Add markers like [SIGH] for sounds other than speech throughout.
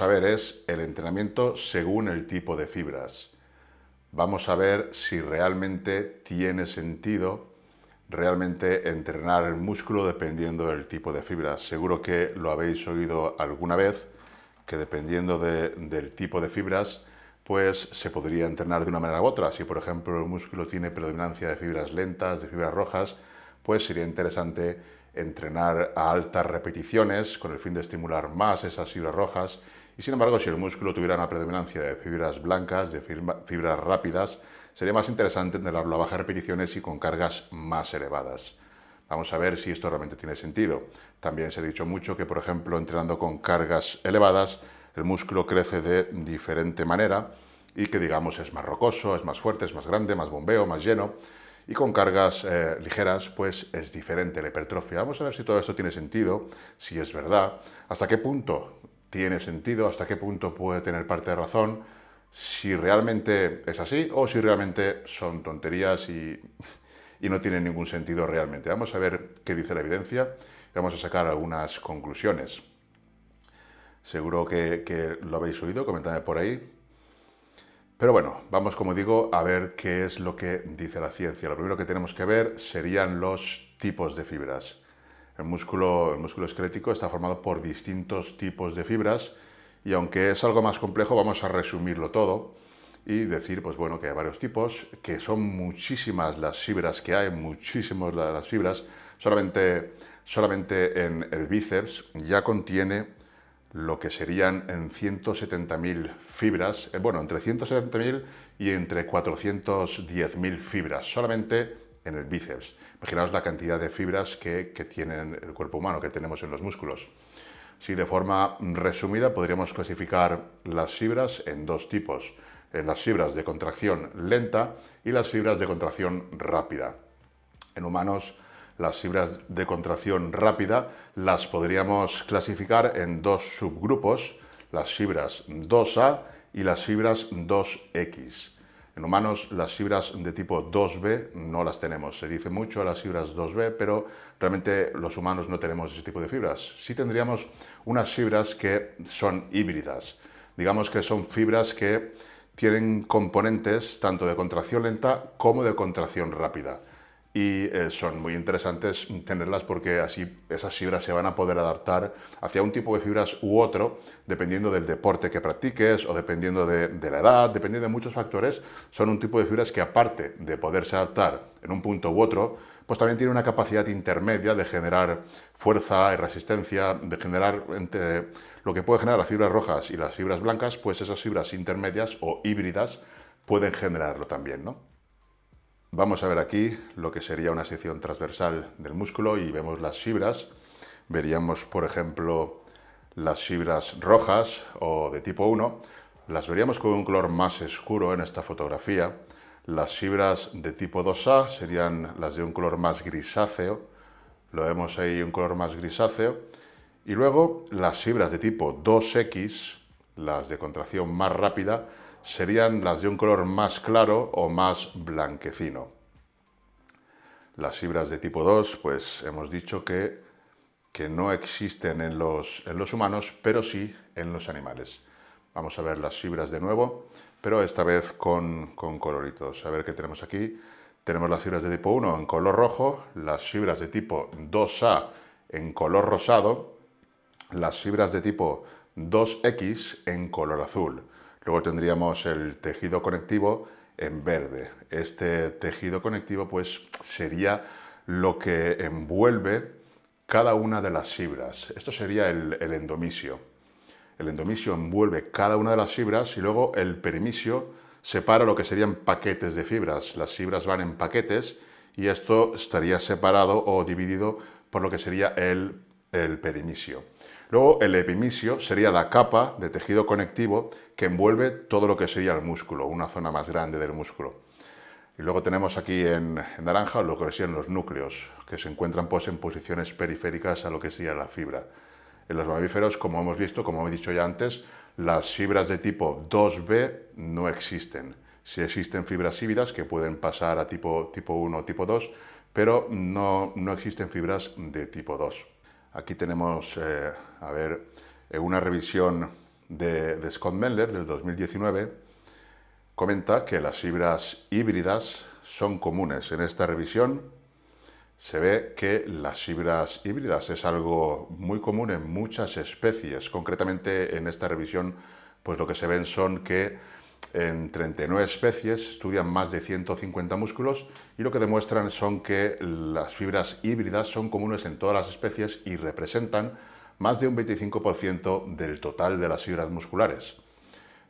a ver es el entrenamiento según el tipo de fibras. Vamos a ver si realmente tiene sentido realmente entrenar el músculo dependiendo del tipo de fibras. Seguro que lo habéis oído alguna vez, que dependiendo del tipo de fibras, pues se podría entrenar de una manera u otra. Si por ejemplo el músculo tiene predominancia de fibras lentas, de fibras rojas, pues sería interesante entrenar a altas repeticiones con el fin de estimular más esas fibras rojas. Y sin embargo, si el músculo tuviera una predominancia de fibras blancas, de fibras rápidas, sería más interesante entrenarlo a bajas repeticiones y con cargas más elevadas. Vamos a ver si esto realmente tiene sentido. También se ha dicho mucho que, por ejemplo, entrenando con cargas elevadas, el músculo crece de diferente manera y que, digamos, es más rocoso, es más fuerte, es más grande, más bombeo, más lleno y con cargas eh, ligeras pues es diferente la hipertrofia. Vamos a ver si todo esto tiene sentido, si es verdad, hasta qué punto tiene sentido, hasta qué punto puede tener parte de razón, si realmente es así o si realmente son tonterías [LAUGHS] y, no tienen ningún sentido realmente. Vamos a ver qué dice la evidencia y vamos a sacar algunas conclusiones. Seguro que, que lo habéis oído, comentadme por ahí. Pero bueno, vamos como digo a ver qué es lo que dice la ciencia. Lo primero que tenemos que ver serían los tipos de fibras. El músculo, el músculo esquelético está formado por distintos tipos de fibras y aunque es algo más complejo vamos a resumirlo todo y decir pues bueno que hay varios tipos, que son muchísimas las fibras que hay, muchísimas las fibras. Solamente, solamente en el bíceps ya contiene lo que serían en 170.000 fibras, eh, bueno, entre 170.000 y entre 410.000 fibras, solamente en el bíceps. Imaginaos la cantidad de fibras que, que tiene el cuerpo humano, que tenemos en los músculos. Si de forma resumida podríamos clasificar las fibras en dos tipos, en las fibras de contracción lenta y las fibras de contracción rápida. En humanos las fibras de contracción rápida las podríamos clasificar en dos subgrupos, las fibras 2A y las fibras 2X. En humanos las fibras de tipo 2B no las tenemos. Se dice mucho las fibras 2B, pero realmente los humanos no tenemos ese tipo de fibras. Sí tendríamos unas fibras que son híbridas. Digamos que son fibras que tienen componentes tanto de contracción lenta como de contracción rápida y eh, son muy interesantes tenerlas porque así esas fibras se van a poder adaptar hacia un tipo de fibras u otro, dependiendo del deporte que practiques o dependiendo de, la edad, dependiendo de muchos factores, son un tipo de fibras que aparte de poderse adaptar en un punto u otro, pues también tiene una capacidad intermedia de generar fuerza y resistencia, de generar entre lo que puede generar las fibras rojas y las fibras blancas, pues esas fibras intermedias o híbridas pueden generarlo también, ¿no? Vamos a ver aquí lo que sería una sección transversal del músculo y vemos las fibras. Veríamos, por ejemplo, las fibras rojas o de tipo 1. Las veríamos con un color más oscuro en esta fotografía. Las fibras de tipo 2A serían las de un color más grisáceo. Lo vemos ahí un color más grisáceo. Y luego las fibras de tipo 2X, las de contracción más rápida, serían las de un color más claro o más blanquecino. Las fibras de tipo 2, pues hemos dicho que, que no existen en los, en los humanos, pero sí en los animales. Vamos a ver las fibras de nuevo, pero esta vez con, con coloritos. A ver qué tenemos aquí. Tenemos las fibras de tipo 1 en color rojo, las fibras de tipo 2A en color rosado, las fibras de tipo 2X en color azul. Luego tendríamos el tejido conectivo en verde. Este tejido conectivo pues sería lo que envuelve cada una de las fibras. Esto sería el, endomisio. El endomisio envuelve cada una de las fibras y luego el perimisio separa lo que serían paquetes de fibras. Las fibras van en paquetes y esto estaría separado o dividido por lo que sería el, el perimisio. Luego el epimisio sería la capa de tejido conectivo que envuelve todo lo que sería el músculo, una zona más grande del músculo. Y luego tenemos aquí en, naranja lo que serían los núcleos, que se encuentran pues, en posiciones periféricas a lo que sería la fibra. En los mamíferos, como hemos visto, como he dicho ya antes, las fibras de tipo 2B no existen. Sí existen fibras híbridas que pueden pasar a tipo, tipo 1 o tipo 2, pero no, no existen fibras de tipo 2. Aquí tenemos, eh, a ver, eh, una revisión de, Scott Mendler del 2019 comenta que las fibras híbridas son comunes. En esta revisión se ve que las fibras híbridas es algo muy común en muchas especies. Concretamente en esta revisión, pues lo que se ven son que en 39 especies estudian más de 150 músculos y lo que demuestran son que las fibras híbridas son comunes en todas las especies y representan más de un 25% del total de las fibras musculares.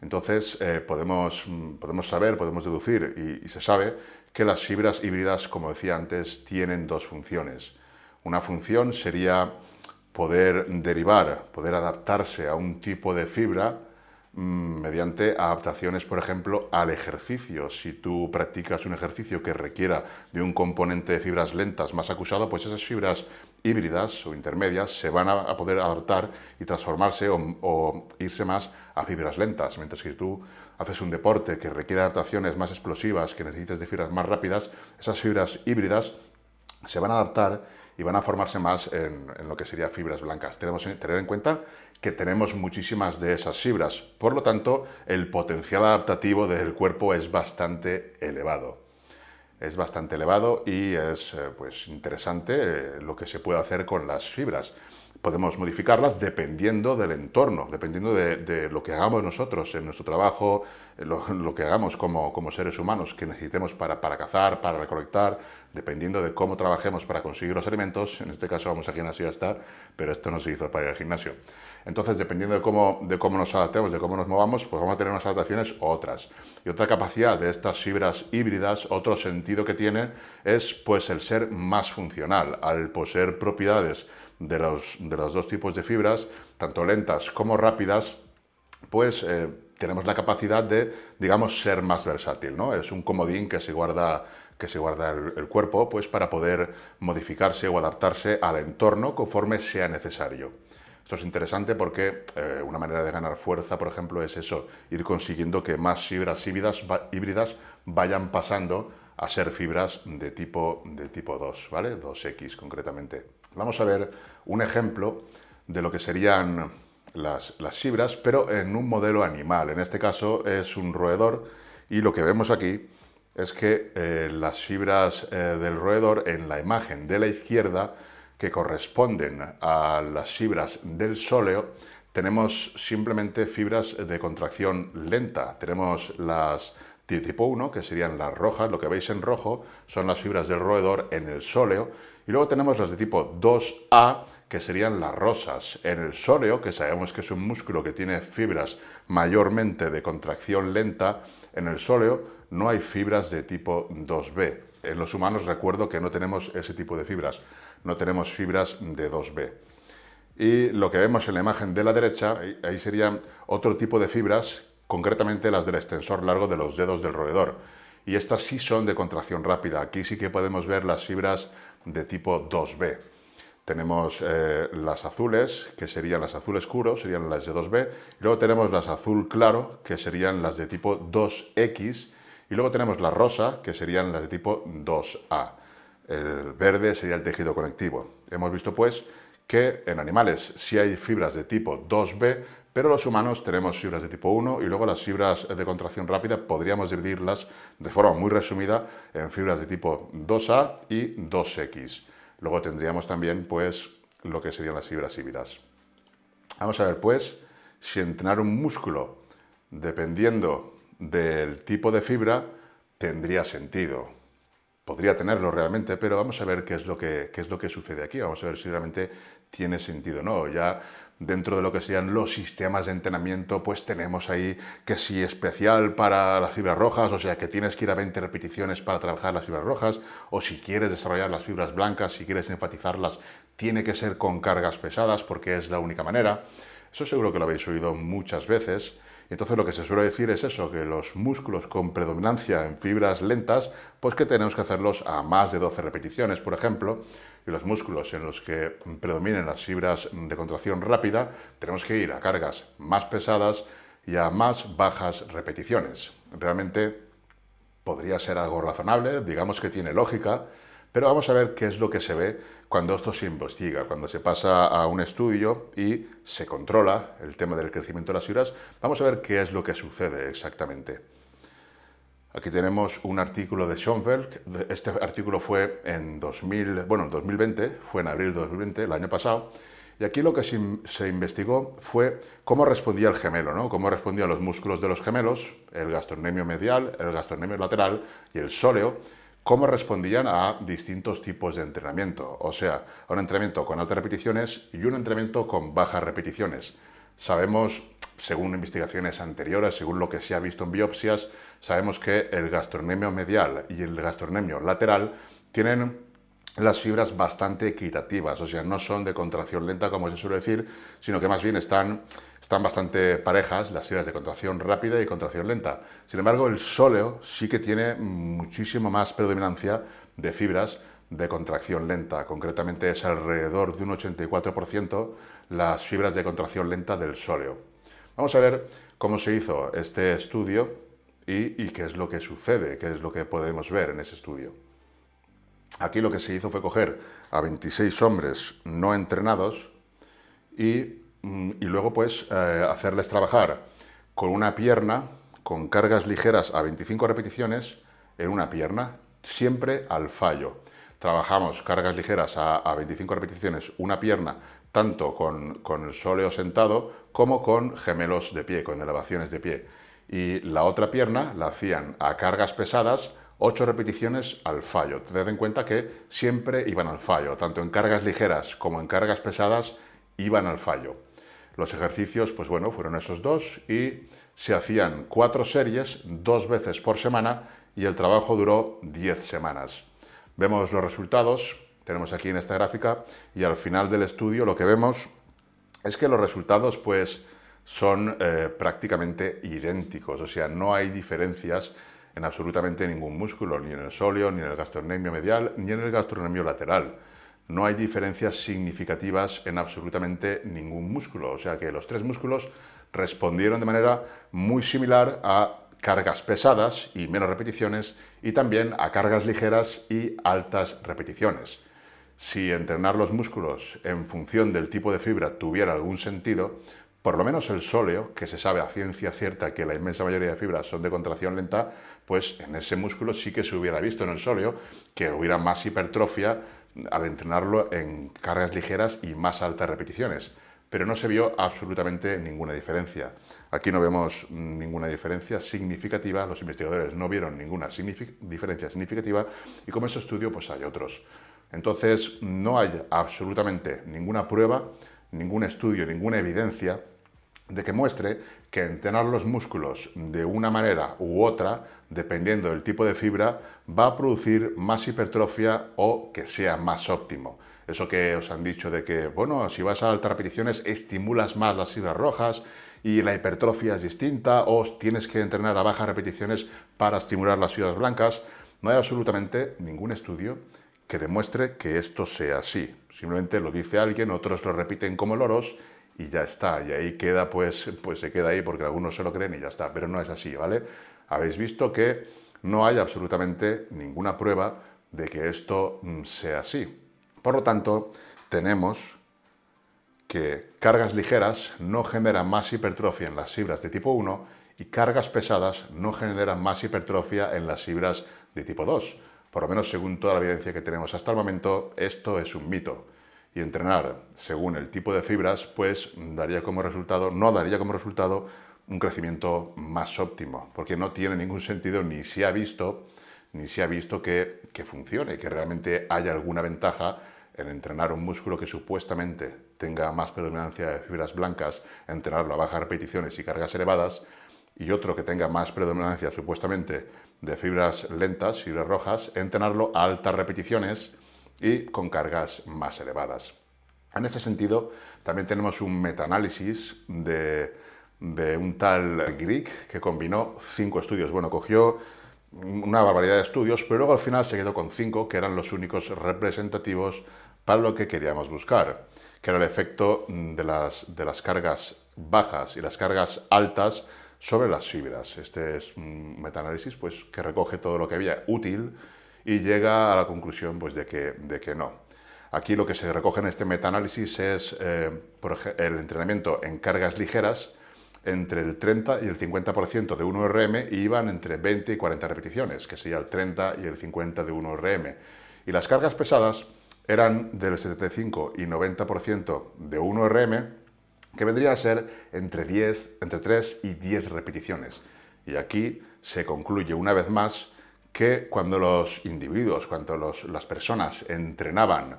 Entonces eh, podemos, podemos, saber, podemos deducir y, se sabe que las fibras híbridas, como decía antes, tienen dos funciones. Una función sería poder derivar, poder adaptarse a un tipo de fibra Mm, mediante adaptaciones, por ejemplo, al ejercicio. Si tú practicas un ejercicio que requiera de un componente de fibras lentas más acusado, pues esas fibras híbridas o intermedias se van a, poder adaptar y transformarse o, irse más a fibras lentas. Mientras que tú haces un deporte que requiere adaptaciones más explosivas, que necesites de fibras más rápidas, esas fibras híbridas se van a adaptar y van a formarse más en, en lo que serían fibras blancas. Tenemos que tener en cuenta que tenemos muchísimas de esas fibras. Por lo tanto, el potencial adaptativo del cuerpo es bastante elevado. Es bastante elevado y es eh, pues, interesante eh, lo que se puede hacer con las fibras. Podemos modificarlas dependiendo del entorno, dependiendo de, lo que hagamos nosotros en nuestro trabajo, lo, que hagamos como, seres humanos, que necesitemos para, para cazar, para recolectar, dependiendo de cómo trabajemos para conseguir los alimentos. En este caso vamos a gimnasio ya está, pero esto no se hizo para ir al gimnasio. Entonces, dependiendo de cómo, nos adaptemos, de cómo nos movamos, pues vamos a tener unas adaptaciones u otras. Y otra capacidad de estas fibras híbridas, otro sentido que tiene, es pues el ser más funcional, al poseer propiedades de los, de los dos tipos de fibras, tanto lentas como rápidas, pues eh, tenemos la capacidad de, digamos, ser más versátil, ¿no? Es un comodín que se guarda que se guarda el, el, cuerpo, pues para poder modificarse o adaptarse al entorno conforme sea necesario. Esto es interesante porque eh, una manera de ganar fuerza, por ejemplo, es eso, ir consiguiendo que más fibras híbridas, vayan pasando a ser fibras de tipo, de tipo 2, ¿vale? 2X concretamente. Vamos a ver un ejemplo de lo que serían las, fibras, pero en un modelo animal. En este caso es un roedor y lo que vemos aquí es que eh, las fibras eh, del roedor en la imagen de la izquierda que corresponden a las fibras del sóleo, tenemos simplemente fibras de contracción lenta. Tenemos las de tipo 1, que serían las rojas, lo que veis en rojo son las fibras del roedor en el sóleo, y luego tenemos las de tipo 2A, que serían las rosas. En el sóleo, que sabemos que es un músculo que tiene fibras mayormente de contracción lenta, en el sóleo no hay fibras de tipo 2B. En los humanos recuerdo que no tenemos ese tipo de fibras no tenemos fibras de 2B. Y lo que vemos en la imagen de la derecha, ahí serían otro tipo de fibras, concretamente las del extensor largo de los dedos del roedor. Y estas sí son de contracción rápida. Aquí sí que podemos ver las fibras de tipo 2B. Tenemos eh, las azules, que serían las azul oscuro, serían las de 2B. Y luego tenemos las azul claro, que serían las de tipo 2X. Y luego tenemos la rosa, que serían las de tipo 2A. El verde sería el tejido conectivo. Hemos visto pues que en animales sí hay fibras de tipo 2B, pero los humanos tenemos fibras de tipo 1 y luego las fibras de contracción rápida podríamos dividirlas de forma muy resumida en fibras de tipo 2A y 2X. Luego tendríamos también pues lo que serían las fibras híbridas. Vamos a ver pues si entrenar un músculo dependiendo del tipo de fibra tendría sentido podría tenerlo realmente, pero vamos a ver qué es lo que, es lo que sucede aquí, vamos a ver si realmente tiene sentido o no. Ya dentro de lo que sean los sistemas de entrenamiento, pues tenemos ahí que si especial para las fibras rojas, o sea que tienes que ir a 20 repeticiones para trabajar las fibras rojas, o si quieres desarrollar las fibras blancas, si quieres enfatizarlas, tiene que ser con cargas pesadas porque es la única manera. Eso seguro que lo habéis oído muchas veces. Entonces lo que se suele decir es eso, que los músculos con predominancia en fibras lentas, pues que tenemos que hacerlos a más de 12 repeticiones, por ejemplo, y los músculos en los que predominen las fibras de contracción rápida, tenemos que ir a cargas más pesadas y a más bajas repeticiones. Realmente podría ser algo razonable, digamos que tiene lógica, Pero vamos a ver qué es lo que se ve cuando esto se investiga, cuando se pasa a un estudio y se controla el tema del crecimiento de las fibras, vamos a ver qué es lo que sucede exactamente. Aquí tenemos un artículo de Schoenberg. Este artículo fue en 2000, bueno, 2020, fue en abril de 2020, el año pasado. Y aquí lo que se, investigó fue cómo respondía el gemelo, ¿no? cómo respondían los músculos de los gemelos, el gastrocnemio medial, el gastrocnemio lateral y el sóleo, cómo respondían a distintos tipos de entrenamiento, o sea, un entrenamiento con altas repeticiones y un entrenamiento con bajas repeticiones. Sabemos, según investigaciones anteriores, según lo que se ha visto en biopsias, sabemos que el gastrocnemio medial y el gastrocnemio lateral tienen las fibras bastante equitativas, o sea, no son de contracción lenta como se suele decir, sino que más bien están, están bastante parejas las fibras de contracción rápida y contracción lenta. Sin embargo, el sóleo sí que tiene muchísimo más predominancia de fibras de contracción lenta, concretamente es alrededor de un 84% las fibras de contracción lenta del sóleo. Vamos a ver cómo se hizo este estudio y, qué es lo que sucede, qué es lo que podemos ver en ese estudio. Aquí lo que se hizo fue coger a 26 hombres no entrenados y, mm, luego pues eh, hacerles trabajar con una pierna, con cargas ligeras a 25 repeticiones en una pierna, siempre al fallo. Trabajamos cargas ligeras a, 25 repeticiones, una pierna, tanto con, con el sóleo sentado como con gemelos de pie, con elevaciones de pie y la otra pierna la hacían a cargas pesadas, 8 repeticiones al fallo. Tened en cuenta que siempre iban al fallo, tanto en cargas ligeras como en cargas pesadas iban al fallo. Los ejercicios, pues bueno, fueron esos dos y se hacían cuatro series dos veces por semana y el trabajo duró 10 semanas. Vemos los resultados, tenemos aquí en esta gráfica y al final del estudio lo que vemos es que los resultados pues son eh, prácticamente idénticos, o sea, no hay diferencias en absolutamente ningún músculo, ni en el sóleo, ni en el gastrocnemio medial, ni en el gastrocnemio lateral. No hay diferencias significativas en absolutamente ningún músculo, o sea que los tres músculos respondieron de manera muy similar a cargas pesadas y menos repeticiones y también a cargas ligeras y altas repeticiones. Si entrenar los músculos en función del tipo de fibra tuviera algún sentido, por lo menos el sóleo, que se sabe a ciencia cierta que la inmensa mayoría de fibras son de contracción lenta, pues en ese músculo sí que se hubiera visto en el sóleo que hubiera más hipertrofia al entrenarlo en cargas ligeras y más altas repeticiones. Pero no se vio absolutamente ninguna diferencia. Aquí no vemos ninguna diferencia significativa, los investigadores no vieron ninguna diferencia significativa y como ese estudio pues hay otros. Entonces no hay absolutamente ninguna prueba, ningún estudio, ninguna evidencia de que muestre que entrenar los músculos de una manera u otra, dependiendo del tipo de fibra, va a producir más hipertrofia o que sea más óptimo. Eso que os han dicho de que, bueno, si vas a altas repeticiones estimulas más las fibras rojas y la hipertrofia es distinta o tienes que entrenar a bajas repeticiones para estimular las fibras blancas, no hay absolutamente ningún estudio que demuestre que esto sea así. Simplemente lo dice alguien, otros lo repiten como loros y ya está. Y ahí queda, pues, pues se queda ahí porque algunos se lo creen y ya está. Pero no es así, ¿vale? Habéis visto que no hay absolutamente ninguna prueba de que esto mm, sea así. Por lo tanto, tenemos que cargas ligeras no generan más hipertrofia en las fibras de tipo 1 y cargas pesadas no generan más hipertrofia en las fibras de tipo 2. Por lo menos según toda la evidencia que tenemos hasta el momento, esto es un mito y entrenar según el tipo de fibras, pues daría como resultado, no daría como resultado un crecimiento más óptimo, porque no tiene ningún sentido ni se ha visto, ni se ha visto que, que funcione, que realmente haya alguna ventaja en entrenar un músculo que supuestamente tenga más predominancia de fibras blancas, entrenarlo a bajas repeticiones y cargas elevadas, y otro que tenga más predominancia supuestamente de fibras lentas, fibras rojas, entrenarlo a altas repeticiones y con cargas más elevadas. En ese sentido, también tenemos un metaanálisis de, de un tal Grieg que combinó cinco estudios. Bueno, cogió una barbaridad de estudios, pero luego al final se quedó con cinco, que eran los únicos representativos para lo que queríamos buscar, que era el efecto de las, de las cargas bajas y las cargas altas sobre las fibras. Este es un metaanálisis pues, que recoge todo lo que había útil y llega a la conclusión pues, de, que, de que no. Aquí lo que se recoge en este metaanálisis es eh, el entrenamiento en cargas ligeras entre el 30 y el 50% de 1RM y iban entre 20 y 40 repeticiones, que sería el 30 y el 50 de 1RM. Y las cargas pesadas eran del 75 y 90% de 1RM, que vendría a ser entre, 10, entre 3 y 10 repeticiones. Y aquí se concluye una vez más que cuando los individuos, cuando las personas entrenaban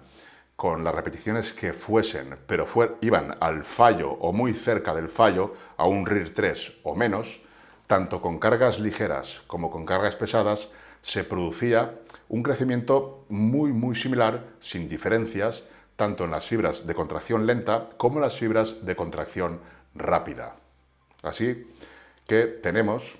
con las repeticiones que fuesen, pero iban al fallo o muy cerca del fallo, a un RIR 3 o menos, tanto con cargas ligeras como con cargas pesadas, se producía un crecimiento muy, muy similar, sin diferencias, tanto en las fibras de contracción lenta como en las fibras de contracción rápida. Así que tenemos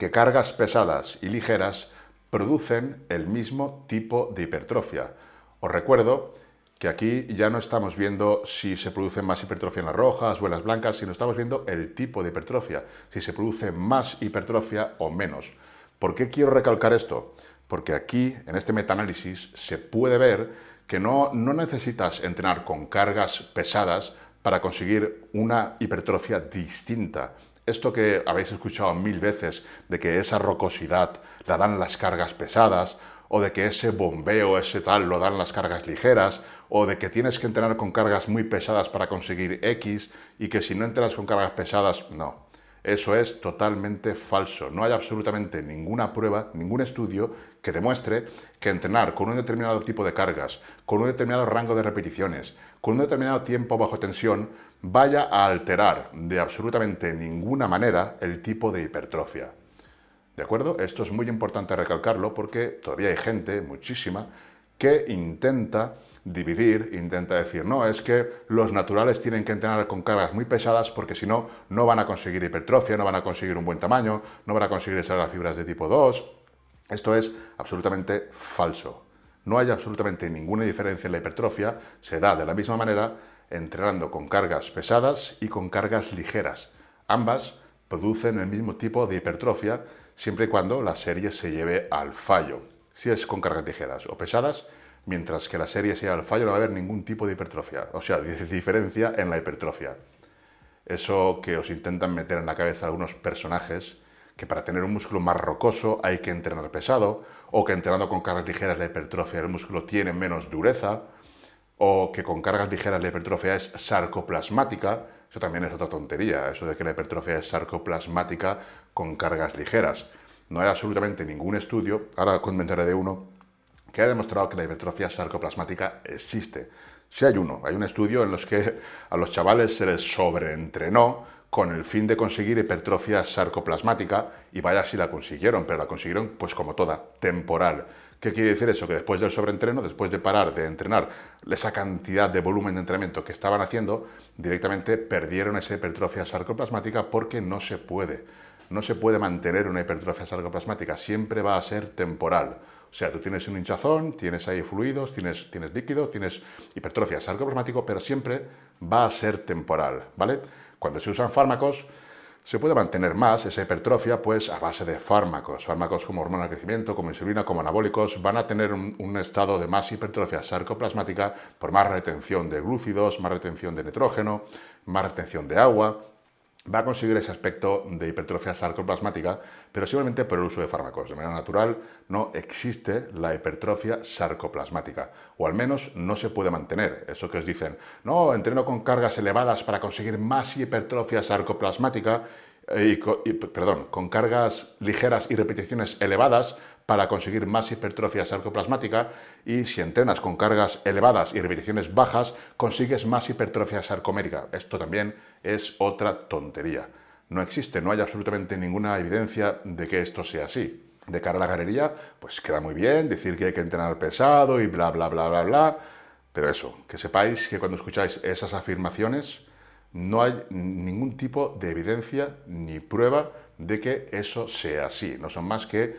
que cargas pesadas y ligeras producen el mismo tipo de hipertrofia. Os recuerdo que aquí ya no estamos viendo si se produce más hipertrofia en las rojas o en las blancas, sino estamos viendo el tipo de hipertrofia, si se produce más hipertrofia o menos. ¿Por qué quiero recalcar esto? Porque aquí, en este metaanálisis, se puede ver que no, no necesitas entrenar con cargas pesadas para conseguir una hipertrofia distinta. Esto que habéis escuchado mil veces, de que esa rocosidad la dan las cargas pesadas, o de que ese bombeo, ese tal, lo dan las cargas ligeras, o de que tienes que entrenar con cargas muy pesadas para conseguir X y que si no entrenas con cargas pesadas, no. Eso es totalmente falso. No hay absolutamente ninguna prueba, ningún estudio que demuestre que entrenar con un determinado tipo de cargas, con un determinado rango de repeticiones, con un determinado tiempo bajo tensión, vaya a alterar de absolutamente ninguna manera el tipo de hipertrofia. ¿De acuerdo? Esto es muy importante recalcarlo porque todavía hay gente, muchísima, que intenta dividir, intenta decir, no, es que los naturales tienen que entrenar con cargas muy pesadas porque si no, no van a conseguir hipertrofia, no van a conseguir un buen tamaño, no van a conseguir las fibras de tipo 2. Esto es absolutamente falso. No hay absolutamente ninguna diferencia en la hipertrofia, se da de la misma manera entrenando con cargas pesadas y con cargas ligeras. Ambas producen el mismo tipo de hipertrofia siempre y cuando la serie se lleve al fallo. Si es con cargas ligeras o pesadas, mientras que la serie sea al fallo no va a haber ningún tipo de hipertrofia, o sea, diferencia en la hipertrofia. Eso que os intentan meter en la cabeza algunos personajes, que para tener un músculo más rocoso hay que entrenar pesado, o que entrenando con cargas ligeras la hipertrofia del músculo tiene menos dureza, o que con cargas ligeras la hipertrofia es sarcoplasmática, eso también es otra tontería, eso de que la hipertrofia es sarcoplasmática con cargas ligeras. No hay absolutamente ningún estudio, ahora comentaré de uno, que ha demostrado que la hipertrofia sarcoplasmática existe. Si hay uno, hay un estudio en los que a los chavales se les sobreentrenó con el fin de conseguir hipertrofia sarcoplasmática y vaya si la consiguieron, pero la consiguieron pues como toda, temporal. ¿Qué quiere decir eso? Que después del sobreentreno, después de parar de entrenar esa cantidad de volumen de entrenamiento que estaban haciendo, directamente perdieron esa hipertrofia sarcoplasmática porque no se puede. No se puede mantener una hipertrofia sarcoplasmática, siempre va a ser temporal. O sea, tú tienes un hinchazón, tienes ahí fluidos, tienes, tienes líquido, tienes hipertrofia sarcoplasmático, pero siempre va a ser temporal, ¿vale? Cuando se usan fármacos, se puede mantener más esa hipertrofia pues a base de fármacos. Fármacos como hormona de crecimiento, como insulina, como anabólicos, van a tener un, un, estado de más hipertrofia sarcoplasmática por más retención de glúcidos, más retención de nitrógeno, más retención de agua, va a conseguir ese aspecto de hipertrofia sarcoplasmática, pero simplemente por el uso de fármacos. De manera natural no existe la hipertrofia sarcoplasmática, o al menos no se puede mantener. Eso que os dicen, no, entreno con cargas elevadas para conseguir más hipertrofia sarcoplasmática, eh, y, perdón, con cargas ligeras y repeticiones elevadas para conseguir más hipertrofia sarcoplasmática y si entrenas con cargas elevadas y repeticiones bajas, consigues más hipertrofia sarcomérica. Esto también es otra tontería. No existe, no hay absolutamente ninguna evidencia de que esto sea así. De cara a la galería, pues queda muy bien decir que hay que entrenar pesado y bla, bla, bla, bla, bla. Pero eso, que sepáis que cuando escucháis esas afirmaciones, no hay ningún tipo de evidencia ni prueba de que eso sea así. No son más que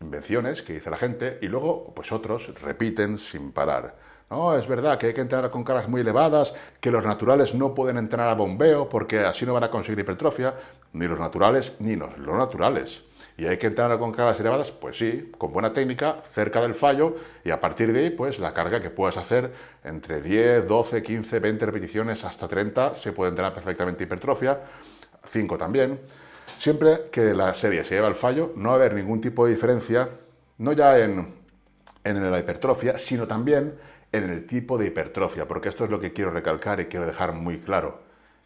invenciones que dice la gente y luego pues otros repiten sin parar. No, es verdad que hay que entrenar con cargas muy elevadas, que los naturales no pueden entrenar a bombeo porque así no van a conseguir hipertrofia, ni los naturales ni los no naturales. ¿Y hay que entrenar con cargas elevadas? Pues sí, con buena técnica, cerca del fallo, y a partir de ahí, pues la carga que puedas hacer entre 10, 12, 15, 20 repeticiones hasta 30, se puede entrenar perfectamente hipertrofia, 5 también. Siempre que la serie se lleva al fallo, no va a haber ningún tipo de diferencia, no ya en, en la hipertrofia, sino también en el tipo de hipertrofia, porque esto es lo que quiero recalcar y quiero dejar muy claro,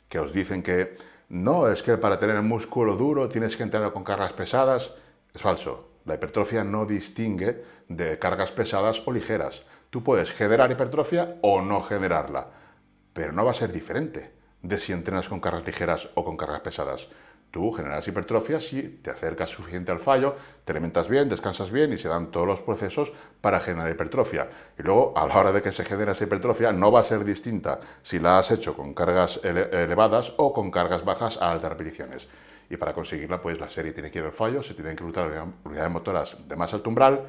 que os dicen que no, es que para tener músculo duro tienes que entrenar con cargas pesadas. Es falso. La hipertrofia no distingue de cargas pesadas o ligeras. Tú puedes generar hipertrofia o no generarla, pero no va a ser diferente de si entrenas con cargas ligeras o con cargas pesadas. Tú generas hipertrofia si te acercas suficiente al fallo, te alimentas bien, descansas bien y se dan todos los procesos para generar hipertrofia. Y luego, a la hora de que se genere esa hipertrofia, no va a ser distinta si la has hecho con cargas elevadas o con cargas bajas a altas repeticiones. Y para conseguirla, pues la serie tiene que ir al fallo, se tienen que reclutar unidades motoras de más alto umbral.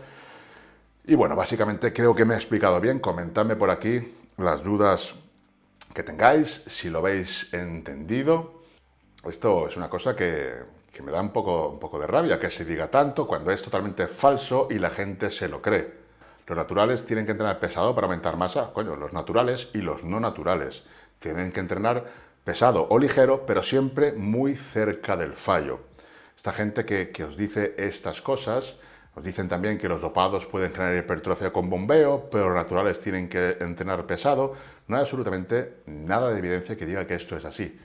Y bueno, básicamente creo que me he explicado bien. Comentadme por aquí las dudas que tengáis, si lo veis entendido. Esto es una cosa que, me da un poco, de rabia que se diga tanto cuando es totalmente falso y la gente se lo cree. Los naturales tienen que entrenar pesado para aumentar masa, coño, los naturales y los no naturales. Tienen que entrenar pesado o ligero, pero siempre muy cerca del fallo. Esta gente que, que os dice estas cosas, os dicen también que los dopados pueden generar hipertrofia con bombeo, pero los naturales tienen que entrenar pesado. No hay absolutamente nada de evidencia que diga que esto es así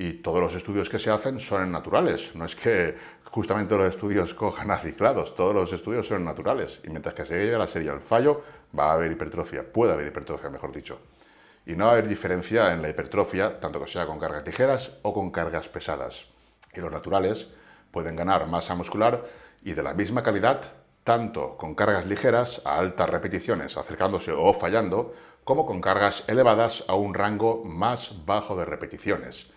y todos los estudios que se hacen son naturales. No es que justamente los estudios cojan [LAUGHS] aciclados, todos los estudios son naturales. Y mientras que se llegue la serie al fallo, va a haber hipertrofia, puede haber hipertrofia, mejor dicho. Y no va a haber diferencia en la hipertrofia, tanto que sea con cargas ligeras o con cargas pesadas. Y los naturales pueden ganar masa muscular y de la misma calidad, tanto con cargas ligeras a altas repeticiones, acercándose o fallando, como con cargas elevadas a un rango más bajo de repeticiones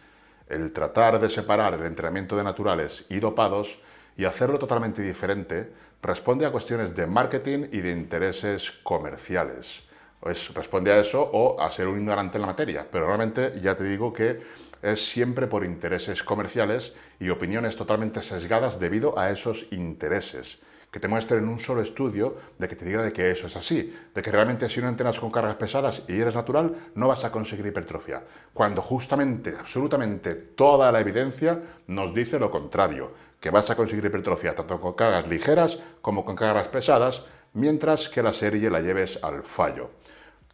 el tratar de separar el entrenamiento de naturales y dopados y hacerlo totalmente diferente responde a cuestiones de marketing y de intereses comerciales. Es, responde a eso o a ser un ignorante en la materia, pero realmente ya te digo que es siempre por intereses comerciales y opiniones totalmente sesgadas debido a esos intereses que te muestren un solo estudio de que te diga de que eso es así, de que realmente si no entrenas con cargas pesadas y eres natural, no vas a conseguir hipertrofia, cuando justamente, absolutamente toda la evidencia nos dice lo contrario, que vas a conseguir hipertrofia tanto con cargas ligeras como con cargas pesadas, mientras que la serie la lleves al fallo.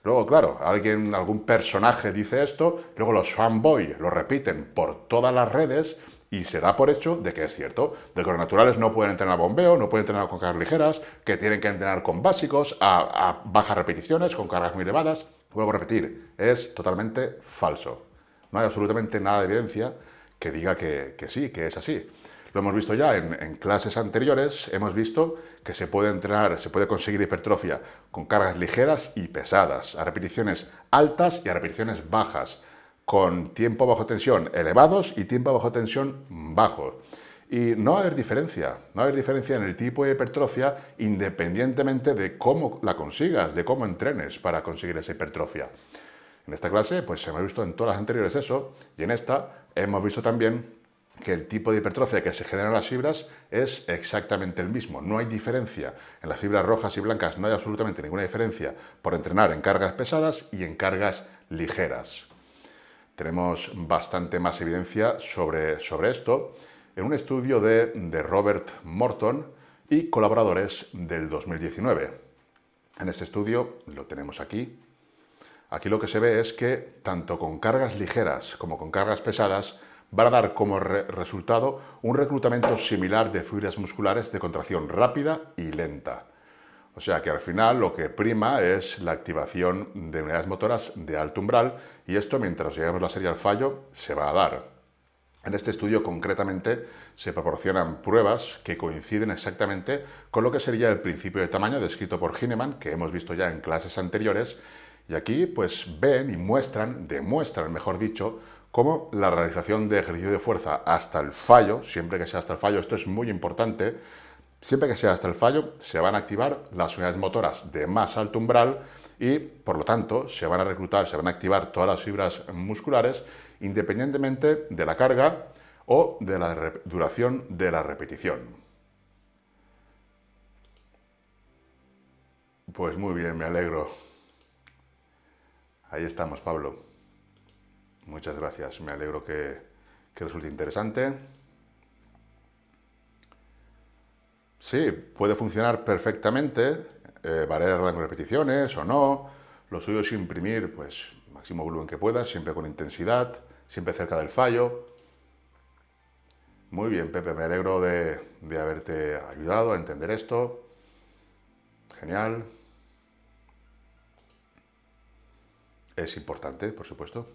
Luego, claro, alguien, algún personaje dice esto, luego los fanboys lo repiten por todas las redes y se da por hecho de que es cierto, de que los naturales no pueden entrenar bombeo, no pueden entrenar con cargas ligeras, que tienen que entrenar con básicos, a, bajas repeticiones, con cargas muy elevadas. Vuelvo a repetir, es totalmente falso. No hay absolutamente nada de evidencia que diga que, sí, que es así. Lo hemos visto ya en, en, clases anteriores, hemos visto que se puede entrenar, se puede conseguir hipertrofia con cargas ligeras y pesadas, a repeticiones altas y a repeticiones bajas con tiempo bajo tensión elevados y tiempo bajo tensión bajo. Y no va a haber diferencia, no va a haber diferencia en el tipo de hipertrofia independientemente de cómo la consigas, de cómo entrenes para conseguir esa hipertrofia. En esta clase, pues hemos visto en todas las anteriores eso, y en esta hemos visto también que el tipo de hipertrofia que se genera en las fibras es exactamente el mismo. No hay diferencia. En las fibras rojas y blancas no hay absolutamente ninguna diferencia por entrenar en cargas pesadas y en cargas ligeras tenemos bastante más evidencia sobre, sobre esto en un estudio de, de Robert Morton y colaboradores del 2019. En este estudio, lo tenemos aquí, aquí lo que se ve es que tanto con cargas ligeras como con cargas pesadas van a dar como resultado un reclutamiento similar de fibras musculares de contracción rápida y lenta. O sea que al final lo que prima es la activación de unidades motoras de alto umbral y esto mientras lleguemos la serie al fallo se va a dar. En este estudio concretamente se proporcionan pruebas que coinciden exactamente con lo que sería el principio de tamaño descrito por Hineman, que hemos visto ya en clases anteriores, y aquí pues ven y muestran, demuestran mejor dicho, cómo la realización de ejercicio de fuerza hasta el fallo, siempre que sea hasta el fallo, esto es muy importante, Siempre que sea hasta el fallo, se van a activar las unidades motoras de más alto umbral y, por lo tanto, se van a reclutar, se van a activar todas las fibras musculares independientemente de la carga o de la duración de la repetición. Pues muy bien, me alegro. Ahí estamos, Pablo. Muchas gracias, me alegro que, que resulte interesante. Sí, puede funcionar perfectamente, eh, variar de repeticiones o no. Lo suyo es imprimir, pues, máximo volumen que puedas, siempre con intensidad, siempre cerca del fallo. Muy bien, Pepe, me alegro de, de haberte ayudado a entender esto. Genial. Es importante, por supuesto.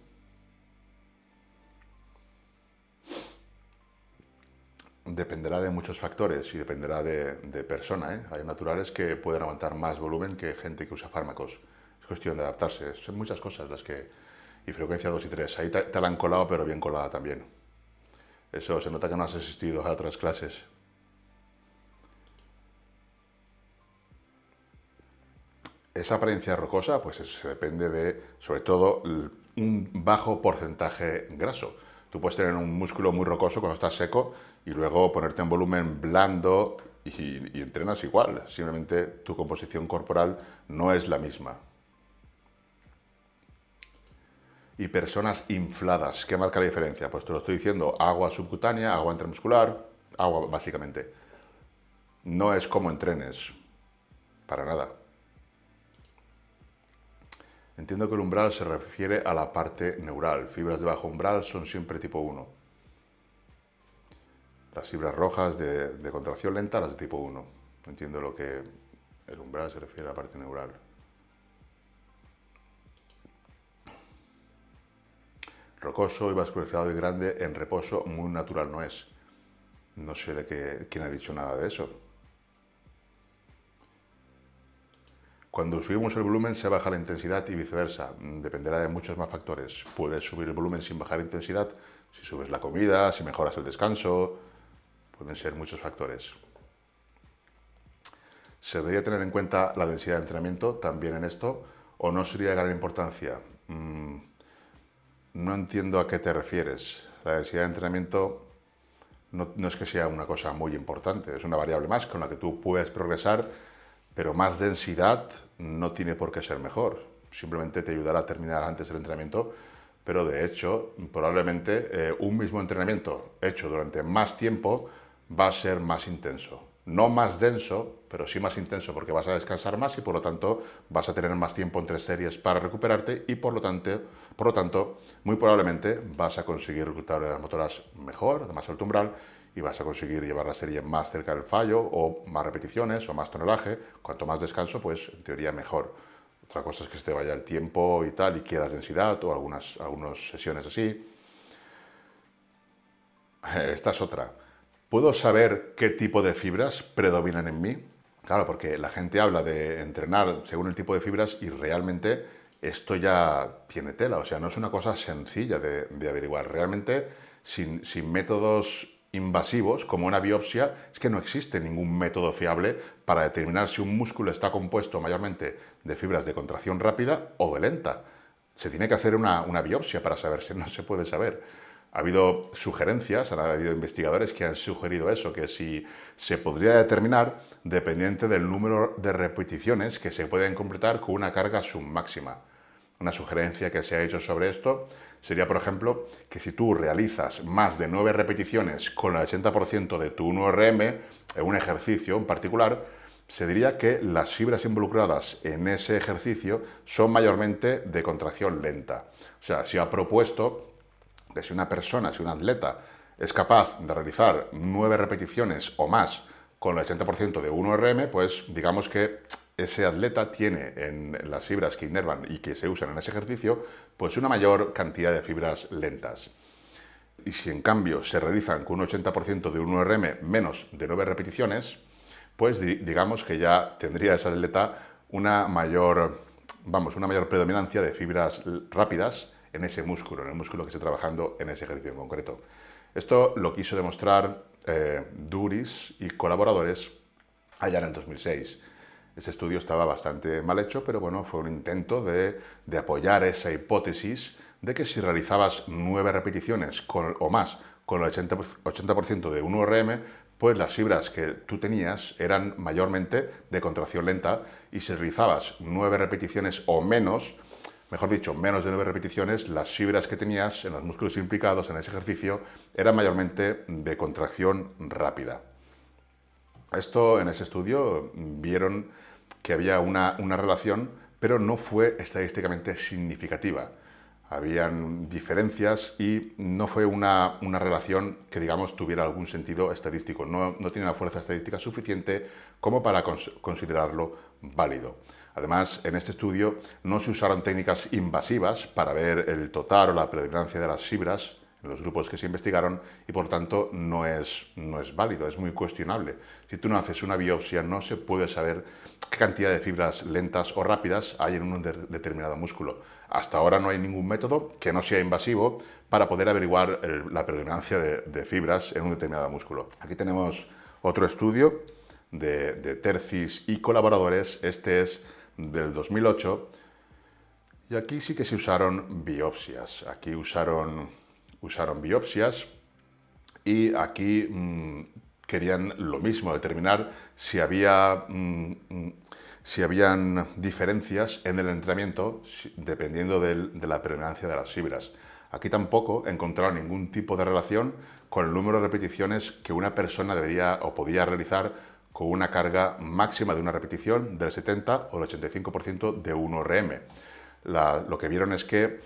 Dependerá de muchos factores y dependerá de, persona. ¿eh? Hay naturales que pueden aguantar más volumen que gente que usa fármacos. Es cuestión de adaptarse. Son muchas cosas las que... Y frecuencia 2 y 3. Ahí te, te la han colado, pero bien colada también. Eso se nota que no has asistido a otras clases. Esa apariencia rocosa, pues depende de, sobre todo, un bajo porcentaje graso. Tú puedes tener un músculo muy rocoso cuando estás seco y luego ponerte en volumen blando y, entrenas igual. Simplemente tu composición corporal no es la misma. Y personas infladas, ¿qué marca la diferencia? Pues te lo estoy diciendo, agua subcutánea, agua intramuscular, agua básicamente. No es como entrenes, para nada. Entiendo que el umbral se refiere a la parte neural. Fibras de bajo umbral son siempre tipo 1. Las fibras rojas de, contracción lenta, las de tipo 1. Entiendo lo que el umbral se refiere a la parte neural. Rocoso y vascularizado y grande en reposo muy natural no es. No sé de qué, quién ha dicho nada de eso. Cuando subimos el volumen se baja la intensidad y viceversa. Mm, dependerá de muchos más factores. Puedes subir el volumen sin bajar intensidad si subes la comida, si mejoras el descanso. Pueden ser muchos factores. ¿Se debería tener en cuenta la densidad de entrenamiento también en esto o no sería de gran importancia? Mm, no entiendo a qué te refieres. La densidad de entrenamiento no, no es que sea una cosa muy importante, es una variable más con la que tú puedes progresar pero más densidad no tiene por qué ser mejor. Simplemente te ayudará a terminar antes el entrenamiento, pero de hecho, probablemente eh, un mismo entrenamiento hecho durante más tiempo va a ser más intenso. No más denso, pero sí más intenso porque vas a descansar más y por lo tanto vas a tener más tiempo entre series para recuperarte y por lo tanto, por lo tanto muy probablemente vas a conseguir reclutar las motoras mejor, de más alto umbral y vas a conseguir llevar la serie más cerca del fallo o más repeticiones o más tonelaje. Cuanto más descanso, pues en teoría mejor. Otra cosa es que se te vaya el tiempo y tal y quieras densidad o algunas, algunas sesiones así. [LAUGHS] Esta es otra. ¿Puedo saber qué tipo de fibras predominan en mí? Claro, porque la gente habla de entrenar según el tipo de fibras y realmente esto ya tiene tela. O sea, no es una cosa sencilla de, averiguar. Realmente, sin, sin métodos invasivos, como una biopsia, es que no existe ningún método fiable para determinar si un músculo está compuesto mayormente de fibras de contracción rápida o de lenta. Se tiene que hacer una, biopsia para saber si no se puede saber. Ha habido sugerencias, ha habido investigadores que han sugerido eso, que si se podría determinar dependiente del número de repeticiones que se pueden completar con una carga submáxima. Una sugerencia que se ha hecho sobre esto sería, por ejemplo, que si tú realizas más de 9 repeticiones con el 80% de tu 1RM en un ejercicio en particular, se diría que las fibras involucradas en ese ejercicio son mayormente de contracción lenta. O sea, se ha propuesto que si una persona, si un atleta es capaz de realizar 9 repeticiones o más con el 80% de 1RM, pues digamos que ese atleta tiene en las fibras que inervan y que se usan en ese ejercicio, pues una mayor cantidad de fibras lentas. Y si en cambio se realizan con un 80% de 1RM menos de 9 repeticiones, pues digamos que ya tendría ese atleta una mayor, vamos, una mayor predominancia de fibras rápidas en ese músculo, en el músculo que esté trabajando en ese ejercicio en concreto. Esto lo quiso demostrar eh, Duris y colaboradores allá en el 2006. Ese estudio estaba bastante mal hecho, pero bueno, fue un intento de, apoyar esa hipótesis de que si realizabas nueve repeticiones o más con el 80%, de 1RM, pues las fibras que tú tenías eran mayormente de contracción lenta y si realizabas nueve repeticiones o menos, mejor dicho, menos de nueve repeticiones, las fibras que tenías en los músculos implicados en ese ejercicio eran mayormente de contracción rápida. Esto en ese estudio vieron que había una, una relación, pero no fue estadísticamente significativa habían diferencias y no fue una, relación que, digamos, tuviera algún sentido estadístico. No, no tiene una fuerza estadística suficiente como para considerarlo válido. Además, en este estudio no se usaron técnicas invasivas para ver el total o la predominancia de las fibras en los grupos que se investigaron y por tanto no es, no es válido, es muy cuestionable. Si tú no haces una biopsia no se puede saber qué cantidad de fibras lentas o rápidas hay en un determinado músculo. Hasta ahora no hay ningún método que no sea invasivo para poder averiguar la predominancia de, fibras en un determinado músculo. Aquí tenemos otro estudio de, de Tercis y colaboradores, este es del 2008, y aquí sí que se usaron biopsias. Aquí usaron usaron biopsias y aquí mm, querían lo mismo, determinar si había... Mm, mm, si habían diferencias en el entrenamiento dependiendo de la predominancia de las fibras. Aquí tampoco encontraron ningún tipo de relación con el número de repeticiones que una persona debería o podía realizar con una carga máxima de una repetición del 70 o el 85% de 1RM. lo que vieron es que